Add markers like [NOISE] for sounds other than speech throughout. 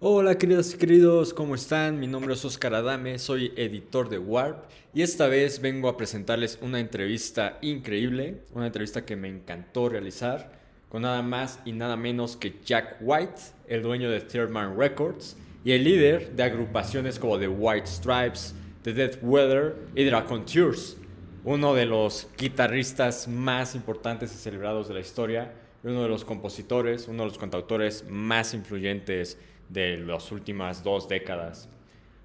Hola queridas y queridos, ¿cómo están? Mi nombre es Oscar Adame, soy editor de Warp y esta vez vengo a presentarles una entrevista increíble, una entrevista que me encantó realizar con nada más y nada menos que Jack White, el dueño de Third Man Records y el líder de agrupaciones como The White Stripes, The Death Weather y Dragon Tours, uno de los guitarristas más importantes y celebrados de la historia y uno de los compositores, uno de los cantautores más influyentes de las últimas dos décadas.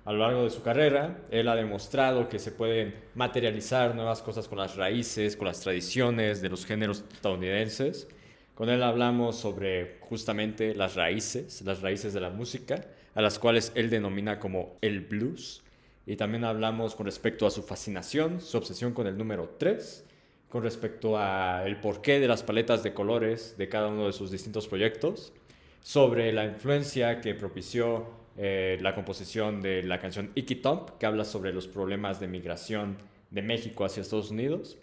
A lo largo de su carrera, él ha demostrado que se pueden materializar nuevas cosas con las raíces, con las tradiciones de los géneros estadounidenses. Con él hablamos sobre justamente las raíces, las raíces de la música, a las cuales él denomina como el blues. Y también hablamos con respecto a su fascinación, su obsesión con el número 3, con respecto a el porqué de las paletas de colores de cada uno de sus distintos proyectos sobre la influencia que propició eh, la composición de la canción Icky Top, que habla sobre los problemas de migración de México hacia Estados Unidos.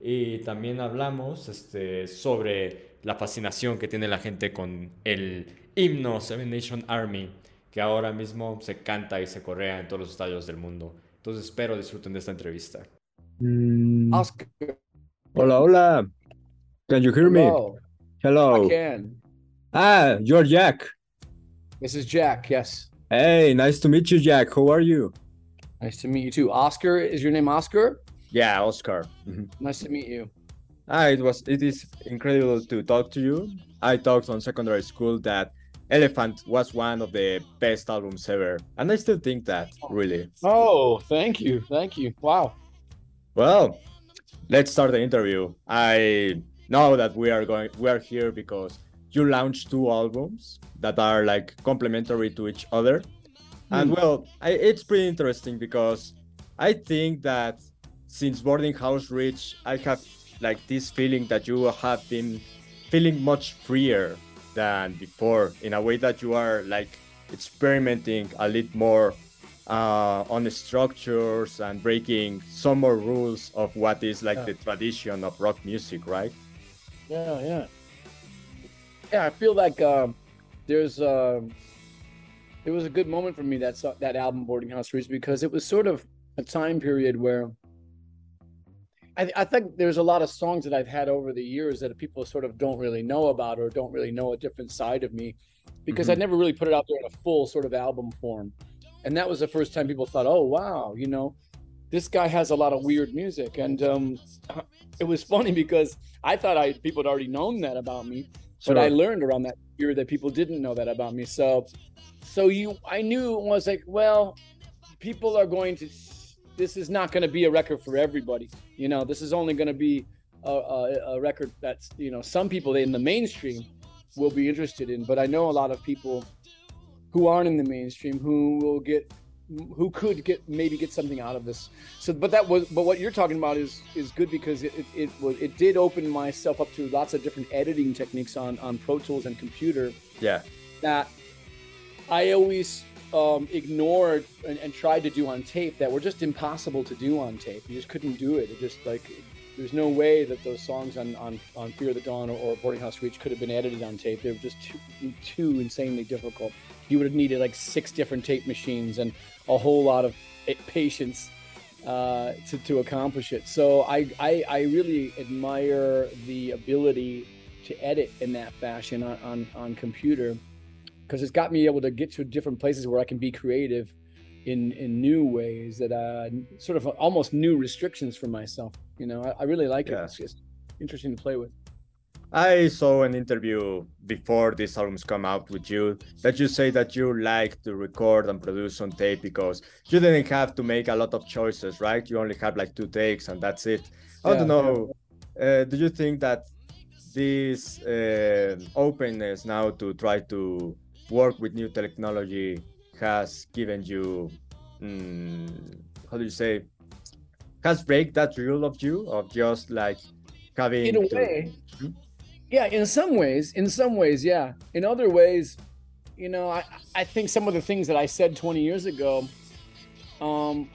Y también hablamos este, sobre la fascinación que tiene la gente con el himno Seven Nation Army, que ahora mismo se canta y se correa en todos los estadios del mundo. Entonces espero disfruten de esta entrevista. Mm. Hola, hola. Can you hear me? Hello. I can. Ah, you're Jack. This is Jack, yes. Hey, nice to meet you, Jack. How are you? Nice to meet you too. Oscar, is your name Oscar? Yeah, Oscar. Mm-hmm. Nice to meet you. Ah, it was it is incredible to talk to you. I talked on secondary school that Elephant was one of the best albums ever. And I still think that, really. Oh, thank you. Thank you. Wow. Well, let's start the interview. I know that we are going we are here because you launch two albums that are like complementary to each other. Mm. And hmm. well, I, it's pretty interesting because I think that since Boarding House Reach, I have like this feeling that you have been feeling much freer than before in a way that you are like experimenting a little more uh, on the structures and breaking some more rules of what is like yeah. the tradition of rock music, right? Yeah, yeah yeah, I feel like um, there's uh, it was a good moment for me that that album Boarding House Reach because it was sort of a time period where I, I, think there's a lot of songs that I've had over the years that people sort of don't really know about or don't really know a different side of me because mm-hmm. I never really put it out there in a full sort of album form. And that was the first time people thought, oh, wow, you know, this guy has a lot of weird music. And um, it was funny because I thought I people had already known that about me. Sure. But I learned around that year that people didn't know that about me. So, so you, I knew I was like, well, people are going to. This is not going to be a record for everybody. You know, this is only going to be a, a, a record that's you know some people in the mainstream will be interested in. But I know a lot of people who aren't in the mainstream who will get who could get maybe get something out of this. So, but that was, but what you're talking about is is good because it it, it was it did open myself up to lots of different editing techniques on on Pro Tools and computer. Yeah. That I always um, ignored and, and, tried to do on tape that were just impossible to do on tape. You just couldn't do it. It just like there's no way that those songs on on, on Fear of the Dawn or, or Boarding House Reach could have been edited on tape. They were just too too insanely difficult. You would have needed like six different tape machines and a whole lot of patience uh, to, to accomplish it. So I, I, I really admire the ability to edit in that fashion on, on, on computer because it's got me able to get to different places where I can be creative in, in new ways that uh, sort of almost new restrictions for myself. You know, I, I really like yeah. it. It's just interesting to play with. I saw an interview before these albums come out with you that you say that you like to record and produce on tape because you didn't have to make a lot of choices, right? You only have like two takes and that's it. I yeah, don't know. Yeah. Uh, do you think that this uh, openness now to try to work with new technology has given you, mm, how do you say, has break that rule of you of just like having in a to... way. Hmm? yeah in some ways in some ways yeah in other ways you know i i think some of the things that i said 20 years ago um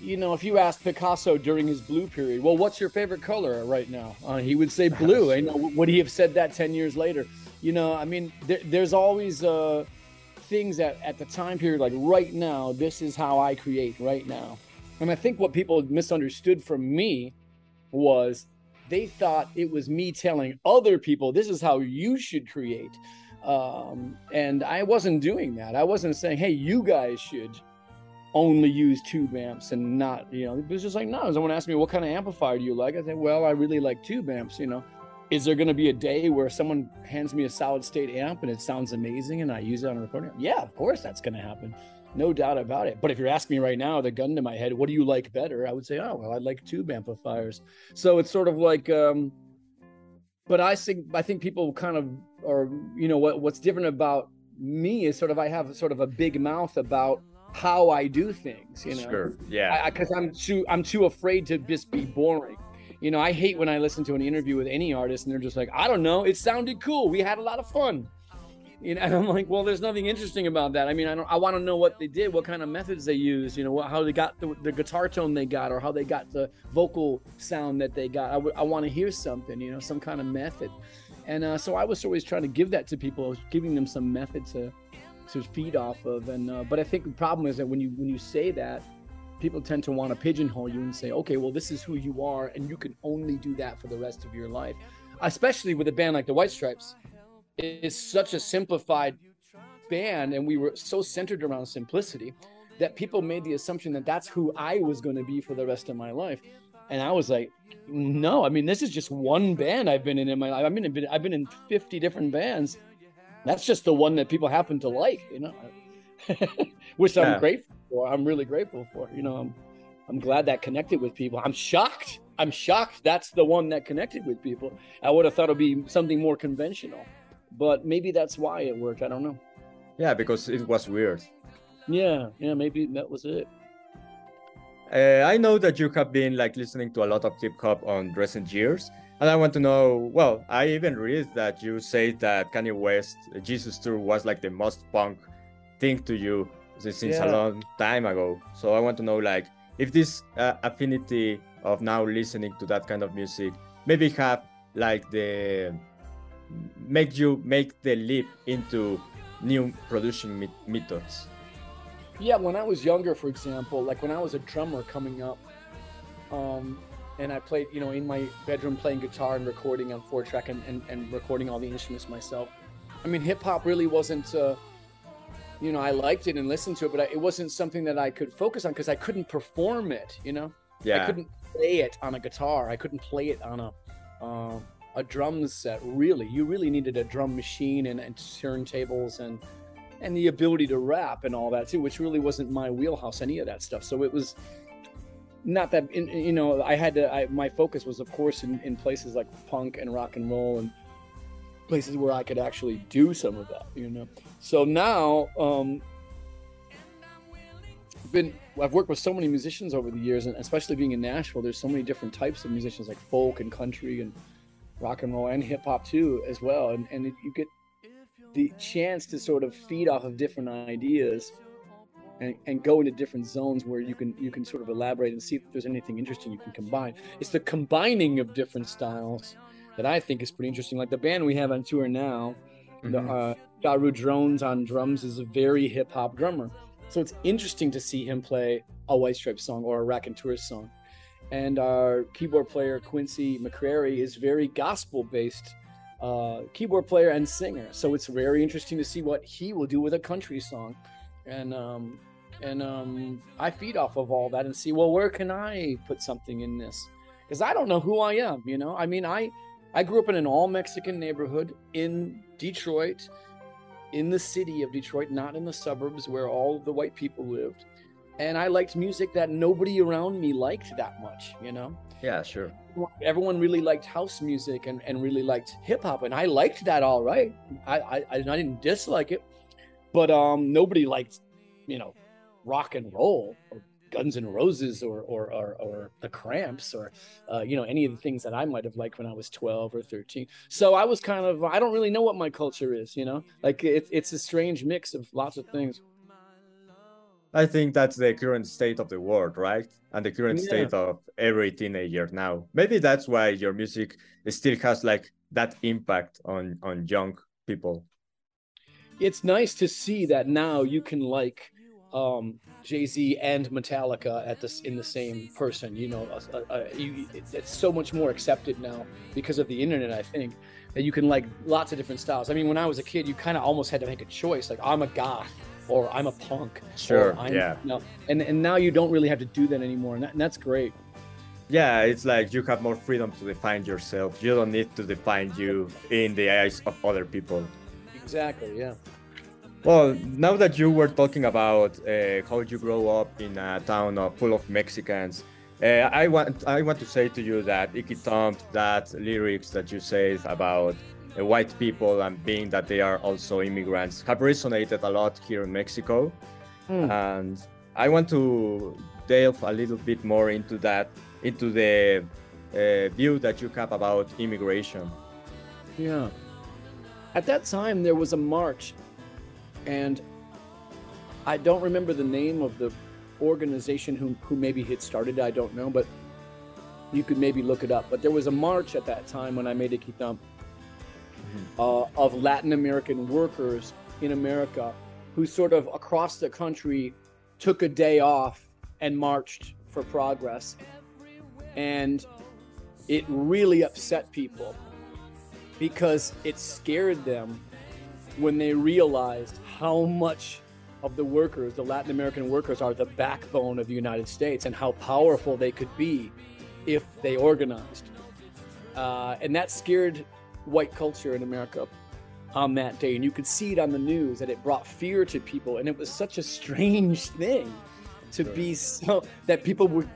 you know if you asked picasso during his blue period well what's your favorite color right now uh, he would say [LAUGHS] blue i know would he have said that 10 years later you know i mean there, there's always uh things that at the time period, like right now, this is how I create right now. And I think what people misunderstood from me was they thought it was me telling other people this is how you should create. Um, and I wasn't doing that. I wasn't saying, hey, you guys should only use tube amps and not, you know, it was just like, no, someone asked me, what kind of amplifier do you like? I said, well, I really like tube amps, you know. Is there going to be a day where someone hands me a solid state amp and it sounds amazing and I use it on a recording? Yeah, of course that's going to happen. No doubt about it. But if you're asking me right now, the gun to my head, what do you like better? I would say, oh, well, I like tube amplifiers. So it's sort of like, um, but I think I think people kind of or you know what what's different about me is sort of I have sort of a big mouth about how I do things. You know, Sure. Yeah. because I'm too I'm too afraid to just be boring. You know, I hate when I listen to an interview with any artist and they're just like, I don't know, it sounded cool, we had a lot of fun. You know, [LAUGHS] and I'm like, well, there's nothing interesting about that. I mean, I don't, I want to know what they did, what kind of methods they used, you know, what, how they got the, the guitar tone they got, or how they got the vocal sound that they got. I, w- I want to hear something, you know, some kind of method. And uh, so I was always trying to give that to people. Giving them some method to to feed off of. And uh, but I think the problem is that when you when you say that, people tend to want to pigeonhole you and say, okay, well, this is who you are, and you can only do that for the rest of your life. Especially with a band like the White Stripes, it's such a simplified band, and we were so centered around simplicity that people made the assumption that that's who I was going to be for the rest of my life. And I was like, no, I mean, this is just one band I've been in in my life. I've been in, I've been in 50 different bands. That's just the one that people happen to like, you know, [LAUGHS] which Yeah. I'm grateful for. I'm really grateful for, you know, I'm, I'm glad that connected with people. I'm shocked. I'm shocked that's the one that connected with people. I would have thought it'd be something more conventional, but maybe that's why it worked. I don't know. Yeah, because it was weird. Yeah, yeah, maybe that was it. Uh, I know that you have been like listening to a lot of hip hop on recent years, and I want to know. Well, I even read that you say that Kanye West Yeezus Tour was like the most punk thing to you since Yeah. a long time ago. So I want to know like if this uh, affinity of now listening to that kind of music maybe have like the make you make the leap into new producing me- methods. Yeah, when I was younger, for example, like when I was a drummer coming up, um, and I played, you know, in my bedroom playing guitar and recording on four track and, and, and recording all the instruments myself. I mean, hip hop really wasn't, uh, you know, I liked it and listened to it, but I, it wasn't something that I could focus on because I couldn't perform it, you know? Yeah. I couldn't play it on a guitar. I couldn't play it on a uh, a drum set. Really, you really needed a drum machine and, and turntables and and the ability to rap and all that too, which really wasn't my wheelhouse. Any of that stuff. So it was not that you know I had to. I, my focus was of course in, in places like punk and rock and roll and places where I could actually do some of that. You know. So now. um been I've worked with so many musicians over the years, and especially being in Nashville, there's so many different types of musicians like folk and country and rock and roll and hip hop too as well. And and you get the chance to sort of feed off of different ideas and, and go into different zones where you can you can sort of elaborate and see if there's anything interesting you can combine. It's the combining of different styles that I think is pretty interesting. Like the band we have on tour now, the Mhm. uh, Daru Jones on drums is a very hip hop drummer. So it's interesting to see him play a White Stripes song or a Raconteurs song. And our keyboard player Quincy McCrary is very gospel based uh, keyboard player and singer. So it's very interesting to see what he will do with a country song. And um, and um, I feed off of all that and see well where can I put something in this because I don't know who I am. You know, I mean I I grew up in an all Mexican neighborhood in Detroit in the city of Detroit, not in the suburbs where all the white people lived. And I liked music that nobody around me liked that much, you know? Yeah, sure. Everyone really liked house music and, and really liked hip hop. And I liked that all right. I, I, I didn't dislike it, but um, nobody liked, you know, rock and roll or Guns N' Roses or, or, or, or the Cramps or, uh, you know, any of the things that I might have liked when I was 12 or 13. So I was kind of, I don't really know what my culture is, you know, like it's it's a strange mix of lots of things. I think that's the current state of the world, right? And the current Yeah. state of every teenager now. Maybe that's why your music still has like that impact on on young people. it's nice to see that now you can like um, Jay Z and Metallica at this in the same person. You know, uh, uh, you, it's so much more accepted now because of the internet. I think that you can like lots of different styles. I mean, when I was a kid, you kind of almost had to make a choice. Like I'm a goth or I'm a punk. Sure. Yeah. You know, and and now you don't really have to do that anymore, and, that, and that's great. Yeah, it's like you have more freedom to define yourself. You don't need to define you in the eyes of other people. Exactly. Yeah. Well, now that you were talking about uh, how you grow up in a town full of Mexicans, uh, I want I want to say to you that Icky Thump, that lyrics that you said about white people and being that they are also immigrants, have resonated a lot here in Mexico, Hmm. and I want to delve a little bit more into that, into the uh, view that you have about immigration. Yeah. At that time, there was a march, and I don't remember the name of the organization who, who maybe had started. I don't know, but you could maybe look it up. But there was a march at that time when I made Icky Thump uh, of Latin American workers in America who sort of across the country took a day off and marched for progress. And it really upset people because it scared them when they realized how much of the workers, the Latin American workers, are the backbone of the United States and how powerful they could be if they organized. Uh, and that scared white culture in America on that day. And you could see it on the news that it brought fear to people. And it was such a strange thing to be so that people were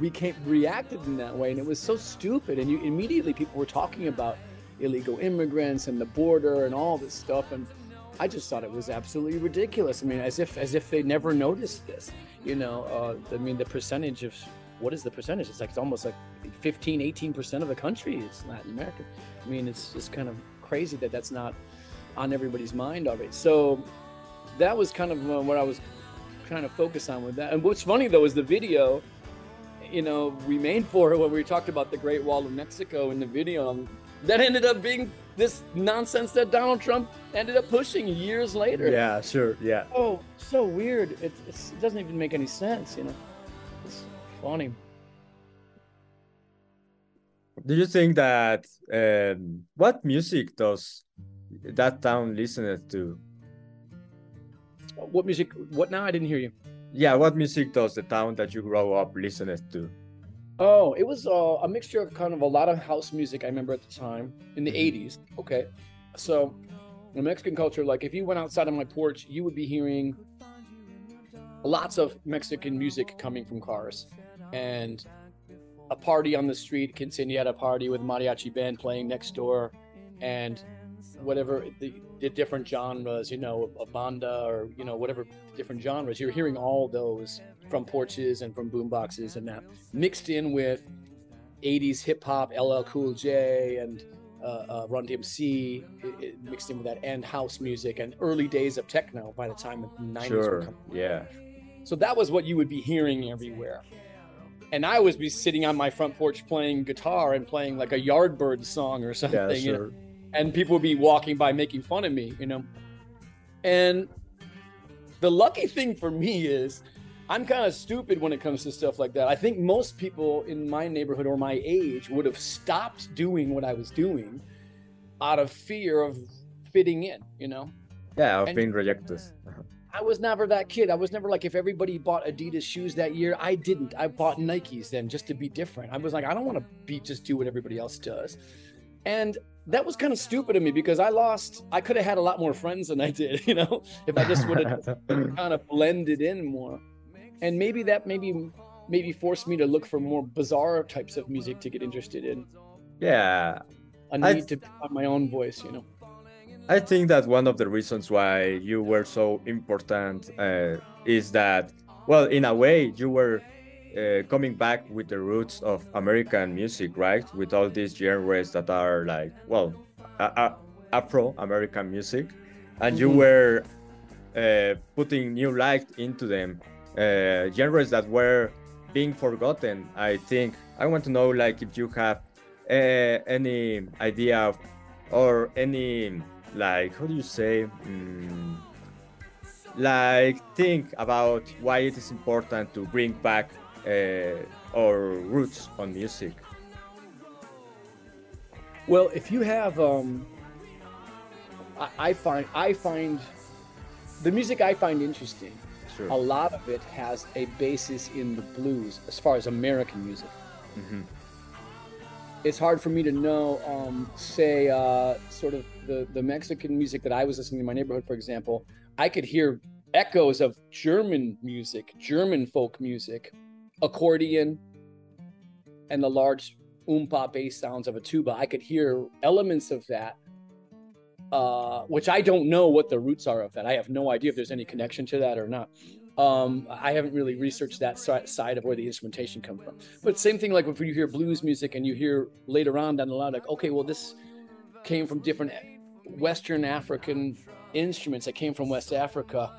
became reacted in that way. And it was so stupid. And you immediately people were talking about illegal immigrants and the border and all this stuff. And I just thought it was absolutely ridiculous. I mean, as if as if they never noticed this. You know, uh, I mean, the percentage of what is the percentage? It's like it's almost like 15, 18 percent of the country is Latin American. I mean, it's just kind of crazy that that's not on everybody's mind already. So that was kind of uh, what I was trying to focus on with that. And what's funny though is the video. You know, we made for it when we talked about the Great Wall of Mexico in the video. um, That ended up being this nonsense that Donald Trump ended up pushing years later. Yeah, sure. Yeah. Oh, so weird. It, it doesn't even make any sense, you know. Funny. Do you think that um, what music does that town listen to? What music? What now? I didn't hear you. Yeah, what music does the town that you grow up listen to? Oh, it was uh, a mixture of kind of a lot of house music. I remember at the time in the '80s. Okay, so in Mexican culture, like if you went outside on my porch, you would be hearing lots of Mexican music coming from cars, and a party on the street. Quinceañera had a party with mariachi band playing next door, and whatever the, the different genres, you know, a banda or you know whatever different genres. You're hearing all those from porches and from boomboxes and that mixed in with 80s hip hop, LL Cool J and uh, uh, Run DMC, it, it mixed in with that and house music and early days of techno. By the time the 90s were Sure. coming. Yeah. So that was what you would be hearing everywhere. And I was be sitting on my front porch playing guitar and playing like a Yardbird song or something. Yeah, you know? and people would be walking by making fun of me, you know. And the lucky thing for me is I'm kind of stupid when it comes to stuff like that. I think most people in my neighborhood or my age would have stopped doing what I was doing out of fear of fitting in, you know. Yeah, of And- being rejected. I was never that kid. I was never like if everybody bought Adidas shoes that year, I didn't. I bought Nikes then just to be different. I was like, I don't want to be just do what everybody else does. And that was kind of stupid of me because I lost I could have had a lot more friends than I did, [LAUGHS] you know, if I just would have [LAUGHS] kind of blended in more. And maybe that maybe maybe forced me to look for more bizarre types of music to get interested in. yeah, A I- need to find my own voice, you know. I think that one of the reasons why you were so important uh, is that, well, in a way, you were uh, coming back with the roots of American music, right? With all these genres that are like, well, a- a- Afro-American music, and you Mhm. were uh, putting new light into them, uh, genres that were being forgotten. I think I want to know, like, if you have uh, any idea of, or any like how do you say mm, like think about why it is important to bring back uh, our roots on music. Well, if you have, um, I, I find I find the music I find interesting. Sure. A lot of it has a basis in the blues, as far as American music. Mhm. It's hard for me to know, um, say, uh, sort of the the Mexican music that I was listening to in my neighborhood, for example. I could hear echoes of German music, German folk music, accordion, and the large oompa bass sounds of a tuba. I could hear elements of that, uh, which I don't know what the roots are of that. I have no idea if there's any connection to that or not. Um, I haven't really researched that side of where the instrumentation comes from. But same thing like if you hear blues music and you hear later on down the line, like, okay, well, this came from different Western African instruments that came from West Africa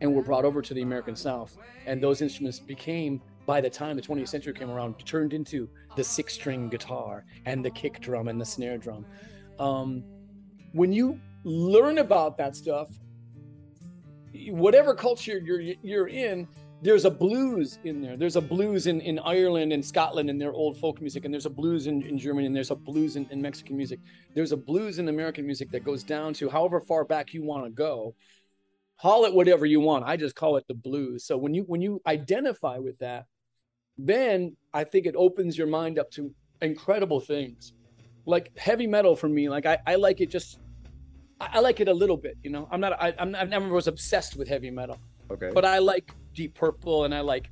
and were brought over to the American South. And those instruments became, by the time the 20th century came around, turned into the six string guitar and the kick drum and the snare drum. Um, when you learn about that stuff, whatever culture you're you're in, there's a blues in there. There's a blues in, in Ireland and Scotland and their old folk music, and there's a blues in, in Germany, and there's a blues in, in Mexican music. There's a blues in American music that goes down to however far back you want to go. Call it whatever you want. I just call it the blues. So when you when you identify with that, then I think it opens your mind up to incredible things. Like heavy metal for me, like I, I like it just I, I like it a little bit, you know. I'm not I I'm, I never was obsessed with heavy metal Okay. but I like Deep Purple and I like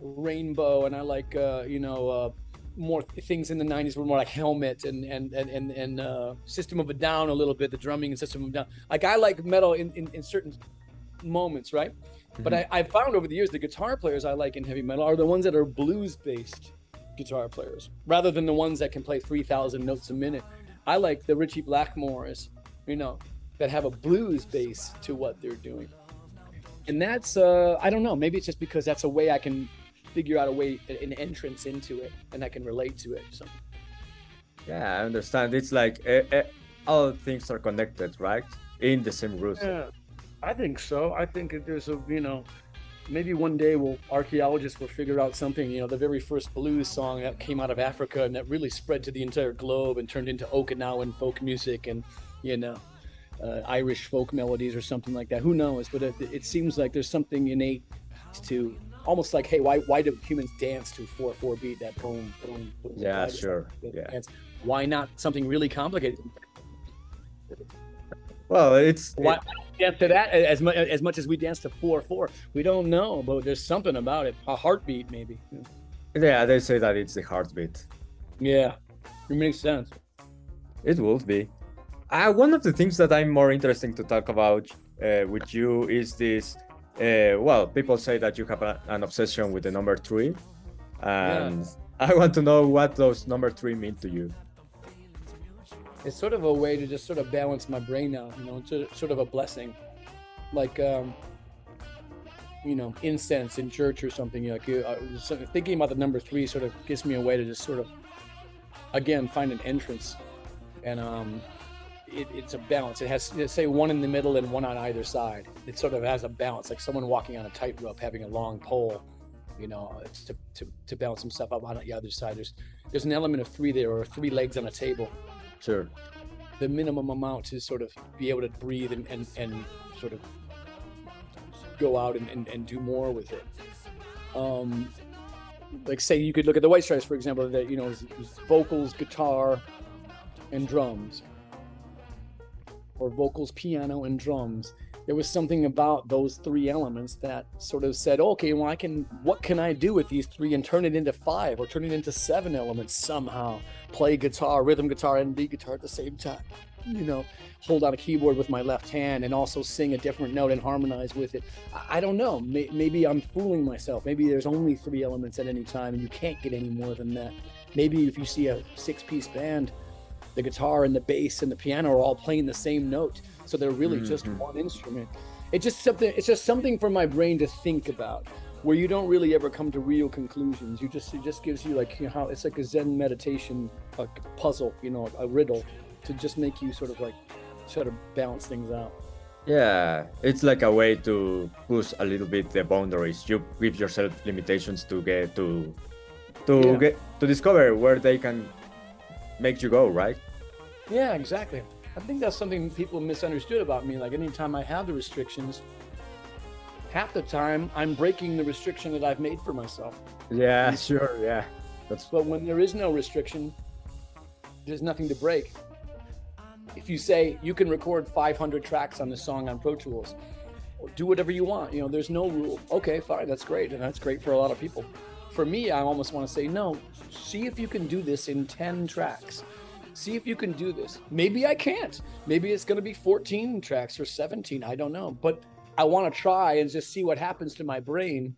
Rainbow and I like uh, you know uh, more th- things in the '90s were more like Helmet and and and and, and uh, System of a Down a little bit, the drumming and System of a Down. Like I like metal in in, in certain moments, right? But I, I found over the years the guitar players I like in heavy metal are the ones that are blues based guitar players rather than the ones that can play 3,000 notes a minute. I like the Ritchie Blackmores, you know, that have a blues base to what they're doing and that's uh i don't know maybe it's just because that's a way i can figure out a way an entrance into it and i can relate to it so yeah, I understand. It's like eh, eh, all things are connected, right? In the same root. yeah i think so i think that there's a you know maybe one day we'll archaeologists will figure out something you know the very first blues song that came out of africa and that really spread to the entire globe and turned into okinawan folk music and you know uh, irish folk melodies or something like that who knows but it, it seems like there's something innate to almost like hey why why do humans dance to 4-4 beat that boom boom, boom Yeah, sure. Yeah. dance? why not something really complicated Well, it's why dance to that as much as much as we dance to 4-4 we don't know but there's something about it a heartbeat maybe yeah, they say that it's the heartbeat. yeah it makes sense It would be. Uh, one of the things that I'm more interesting to talk about uh, with you is this. Uh, well, people say that you have a, an obsession with the number three, and I want to know what those number three mean to you. it's sort of a way to just sort of balance my brain out you know it's sort of a blessing like um you know incense in church or something like you uh, sort of thinking about the number three sort of gives me a way to just sort of again find an entrance and um it, it's a balance. It has say one in the middle and one on either side. It sort of has a balance like someone walking on a tightrope having a long pole you know to, to, to balance himself up on the other side. There's there's an element of three there or three legs on a table. Sure. the minimum amount to sort of be able to breathe and, and, and sort of go out and, and, and do more with it. Um, like say you could look at the White Stripes, for example, that you know is, is vocals, guitar, and drums, or vocals, piano, and drums. There was something about those three elements that sort of said, okay, well, I can, what can I do with these three and turn it into five or turn it into seven elements somehow? Play guitar, rhythm guitar, and lead guitar at the same time. You know, hold on a keyboard with my left hand and also sing a different note and harmonize with it. I, don't know. May, maybe I'm fooling myself. Maybe there's only three elements at any time and you can't get any more than that. Maybe if you see a six piece band, the guitar and the bass and the piano are all playing the same note. So they're really just Mhm. one instrument. It's just something it's just something for my brain to think about where you don't really ever come to real conclusions. You just it just gives you like you know how it's like a Zen meditation a puzzle, you know, a riddle to just make you sort of like sort of balance things out. Yeah, it's like a way to push a little bit the boundaries. You give yourself limitations to get to to Yeah. get to discover where they can make you go, right? Yeah, exactly. I think that's something people misunderstood about me. Like anytime I have the restrictions, half the time I'm breaking the restriction that I've made for myself. Yeah, sure, yeah. That's But when there is no restriction, there's nothing to break. If you say you can record 500 tracks on this song on Pro Tools, do whatever you want, you know, there's no rule. Okay, fine, that's great, and that's great for a lot of people. For me, I almost want to say no. See if you can do this in 10 tracks. See if you can do this. Maybe I can't. Maybe it's going to be 14 tracks or 17. I don't know. But I want to try and just see what happens to my brain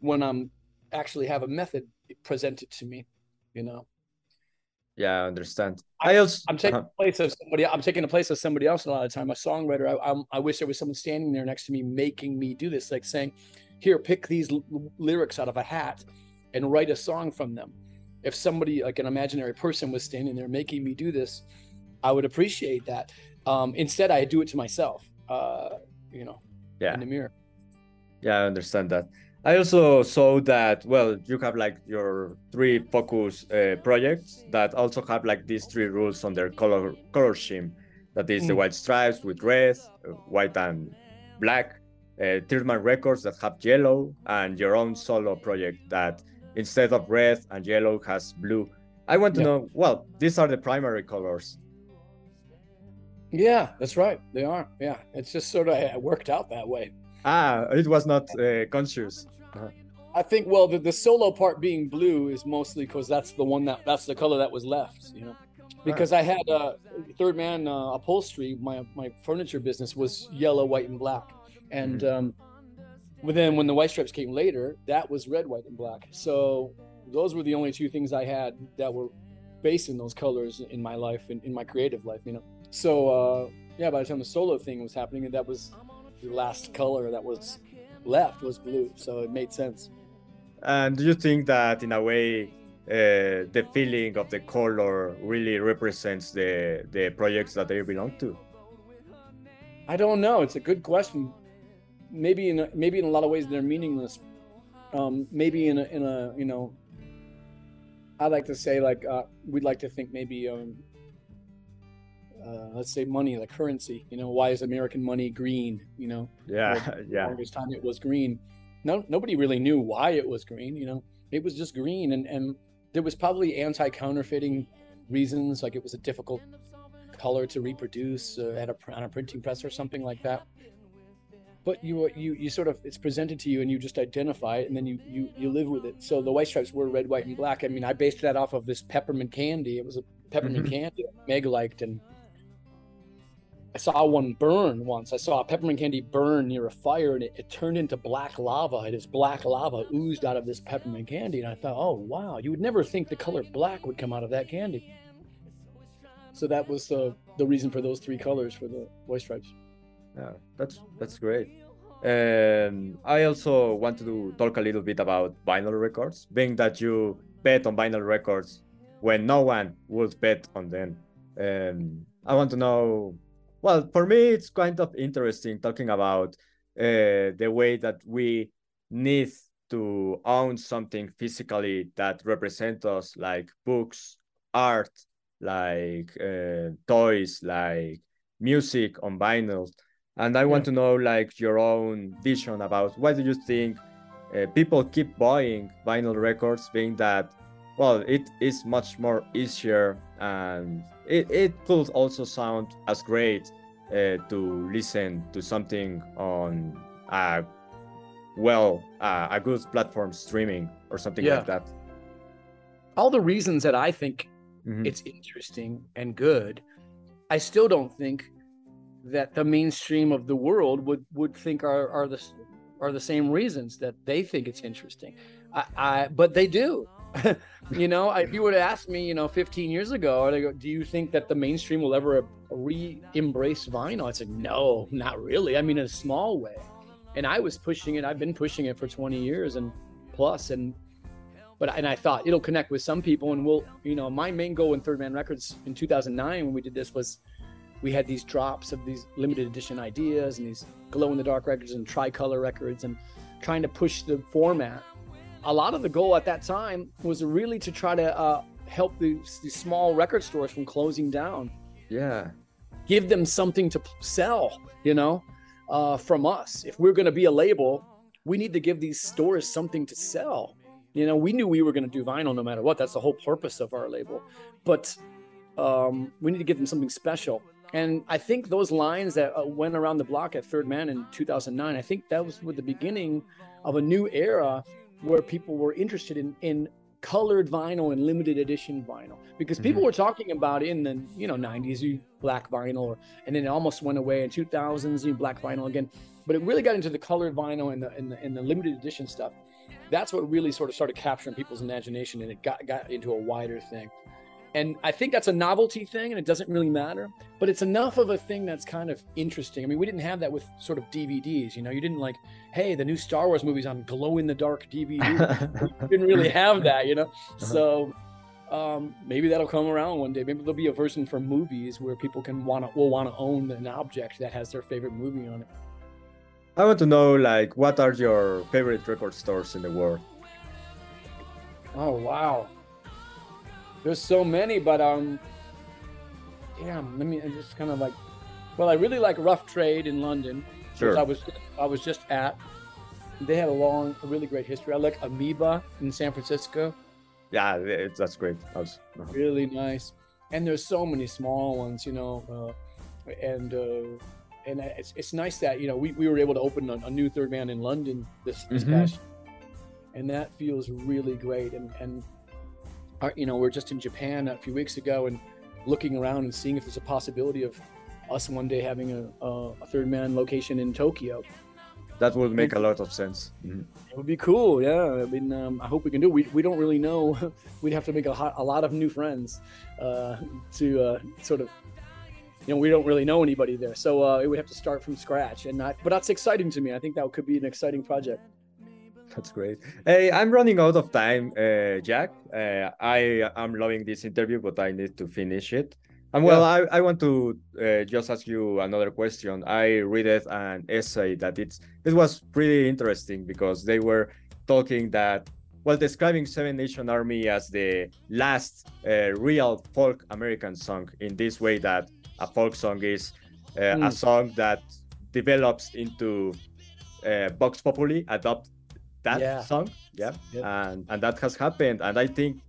when I'm actually have a method presented to me. You know, yeah, I understand. I also I'm taking uh-huh. the place of somebody. I'm taking the place of somebody else a lot of the time. A songwriter. I, I'm, I wish there was someone standing there next to me making me do this, like saying, "Here, pick these l- lyrics out of a hat and write a song from them." If somebody, like an imaginary person, was standing there making me do this, I would appreciate that. Um, instead, I do it to myself. Uh, you know, yeah. in the mirror. Yeah, I understand that. I also saw that, well, you have like your three focus uh, projects that also have like these three rules on their color color scheme. That is the Mm. white stripes with red, uh, white and black, uh, Third-Man Records that have yellow, and your own solo project that instead of red and yellow has blue. I want to Yeah. know, well, these are the primary colors. Yeah, that's right. They are. Yeah, it's just sort of worked out that way. Ah, it was not uh, conscious. I think well the, the solo part being blue is mostly because that's the one that that's the color that was left, you know. Because I had uh, Third Man uh, Upholstery, my my furniture business was yellow, white, and black, and um, but then when the White Stripes came later, that was red, white, and black. So those were the only two things I had that were based in those colors in my life in, in my creative life, you know. So uh, yeah, by the time the solo thing was happening, that was the last color that was left was blue, so it made sense. And do you think that in a way uh, the feeling of the color really represents the the projects that they belong to? I don't know. It's a good question. Maybe in a, maybe in a lot of ways they're meaningless. Um, maybe in a, in a you know, I like to say like uh, we'd like to think maybe um, uh, let's say money, like currency. You know, why is American money green? You know, Yeah, [LAUGHS] the yeah, longest time it was green. No, nobody really knew why it was green. You know, it was just green, and and there was probably anti-counterfeiting reasons, like it was a difficult color to reproduce uh, at a on a printing press or something like that. But you you you sort of it's presented to you, and you just identify it, and then you you you live with it. So the white stripes were red, white, and black. I mean, I based that off of this peppermint candy. It was a peppermint Mhm. candy Meg liked, and I saw one burn once. I saw a peppermint candy burn near a fire and it, it turned into black lava. And this black lava oozed out of this peppermint candy. And I thought, oh, wow, you would never think the color black would come out of that candy. So that was the, the reason for those three colors for the white stripes. Yeah. That's that's great. And I also want to talk a little bit about vinyl records, being that you bet on vinyl records when no one would bet on them. And I want to know. Well, for me, it's kind of interesting talking about uh, the way that we need to own something physically that represents us, like books, art, like uh, toys, like music on vinyl. And I want to know, like, your own vision about why do you think uh, people keep buying vinyl records, being that, well, it is much more easier and it, it could also sound as great uh, to listen to something on a well uh, a good platform streaming or something Yeah. like that All the reasons that I think Mhm. it's interesting and good, I still don't think that the mainstream of the world would would think are are the are the same reasons that they think it's interesting. I, I but they do. [LAUGHS] you know, if you would to ask me, you know, 15 years ago, go, do you think that the mainstream will ever re-embrace vinyl? I said, no, not really. I mean, in a small way. And I was pushing it. I've been pushing it for 20 years and plus, and but and I thought it'll connect with some people, and we'll, you know, my main goal in Third Man Records in 2009 when we did this was we had these drops of these limited edition ideas and these glow in the dark records and tricolor records and trying to push the format. A lot of the goal at that time was really to try to uh, help these, these small record stores from closing down. Yeah. Give them something to sell, you know, uh, from us. If we're going to be a label, we need to give these stores something to sell. You know, we knew we were going to do vinyl no matter what. That's the whole purpose of our label. But um, we need to give them something special. And I think those lines that uh, went around the block at Third Man in 2009, I think that was with the beginning of a new era where people were interested in in colored vinyl and limited edition vinyl. Because people Mhm. were talking about in the you know 90s you black vinyl or, and then it almost went away in 2000s you black vinyl again. But it really got into the colored vinyl and the and the, and the limited edition stuff. That's what really sort of started capturing people's imagination and it got got into a wider thing and I think that's a novelty thing and it doesn't really matter, but it's enough of a thing that's kind of interesting. I mean, we didn't have that with sort of DVDs, you know, you didn't like, hey, the new Star Wars movie's on glow in the dark DVD. [LAUGHS] we didn't really have that, you know? So um, maybe that'll come around one day. Maybe there'll be a version for movies where people can want to, will want to own an object that has their favorite movie on it. I want to know, like, what are your favorite record stores in the world? Oh, wow. There's so many, but um, damn. Let me I just kind of like, well, I really like Rough Trade in London, which Sure. I was I was just at. They have a long, a really great history. I like Amoeba in San Francisco, Yeah, it, that's great. Also. really nice. And there's so many small ones, you know, uh, and uh, and it's it's nice that you know we, we were able to open a, a new third man in London this this Mhm. past, and that feels really great. And and our, you know we're just in Japan a few weeks ago and looking around and seeing if there's a possibility of us one day having a, a, a third man location in Tokyo. That would make a lot of sense. Mhm. It would be cool, yeah. I mean, um, I hope we can do. it. We we don't really know. [LAUGHS] We'd have to make a, hot, a lot of new friends uh, to uh, sort of, you know, we don't really know anybody there, so uh, it would have to start from scratch. And not, but that's exciting to me. I think that could be an exciting project. That's great. Hey, I'm running out of time, uh, Jack. Uh, I am loving this interview, but I need to finish it. And well, I, I want to uh, just ask you another question. I read it an essay that it's it was pretty interesting because they were talking that well describing Seven Nation Army as the last uh, real folk American song in this way that a folk song is uh, a Mm. song that develops into uh, Vox Populi adopt that Yeah. song yeah Yep. and and that has happened and i think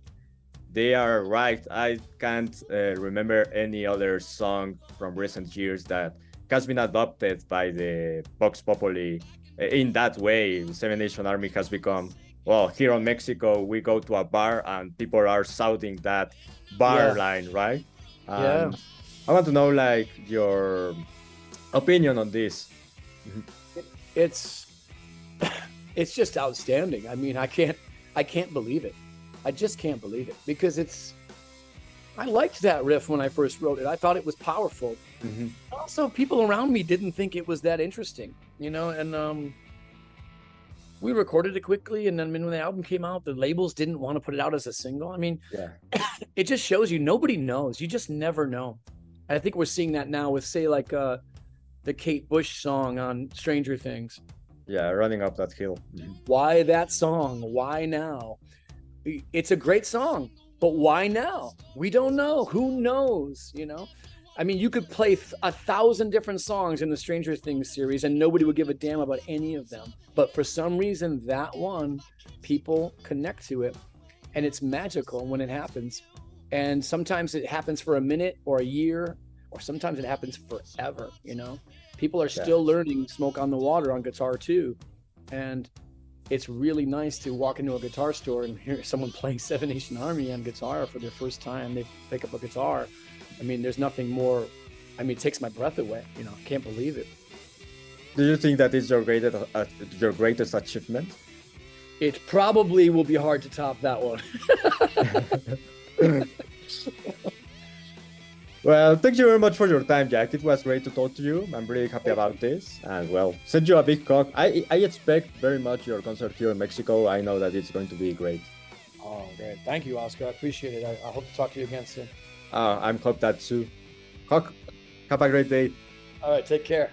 they are right i can't uh, remember any other song from recent years that has been adopted by the vox populi uh, in that way seven nation army has become well here in mexico we go to a bar and people are shouting that bar Yeah. line right Yeah. I want to know like your opinion on this It's it's just outstanding. I mean, I can't I can't believe it. I just can't believe it because it's. I liked that riff when I first wrote it. I thought it was powerful. Mhm. also people around me didn't think it was that interesting you know and um we recorded it quickly and then when the album came out the labels didn't want to put it out as a single i mean yeah [COUGHS] it just shows you nobody knows you just never know and i think we're seeing that now with say like uh the kate bush song on stranger things yeah running up that hill. Mhm. why that song? Why now? It's a great song but why now? We don't know. Who knows you know? I mean you could play th- a thousand different songs in the stranger things series and nobody would give a damn about any of them. But for some reason that one people connect to it and it's magical when it happens. And sometimes it happens for a minute or a year or sometimes it happens forever you know people are still learning smoke on the water on guitar too and it's really nice to walk into a guitar store and hear someone [LAUGHS] playing Seven Nation Army on guitar for their first time. They pick up a guitar. I mean, there's nothing more. I mean, it takes my breath away. You know, I can't believe it. Do you think that is your greatest uh, your greatest achievement? It probably will be hard to top that one. [LAUGHS] [LAUGHS] Well, thank you very much for your time, Jack. It was great to talk to you. I'm really happy about this. And well, send you a big cock. I I expect very much your concert here in Mexico. I know that it's going to be great. oh, great. Thank you, Oscar. I appreciate it. I, I hope to talk to you again soon. Uh, I'm hope that too. Cock, Have a great day. All right, take care.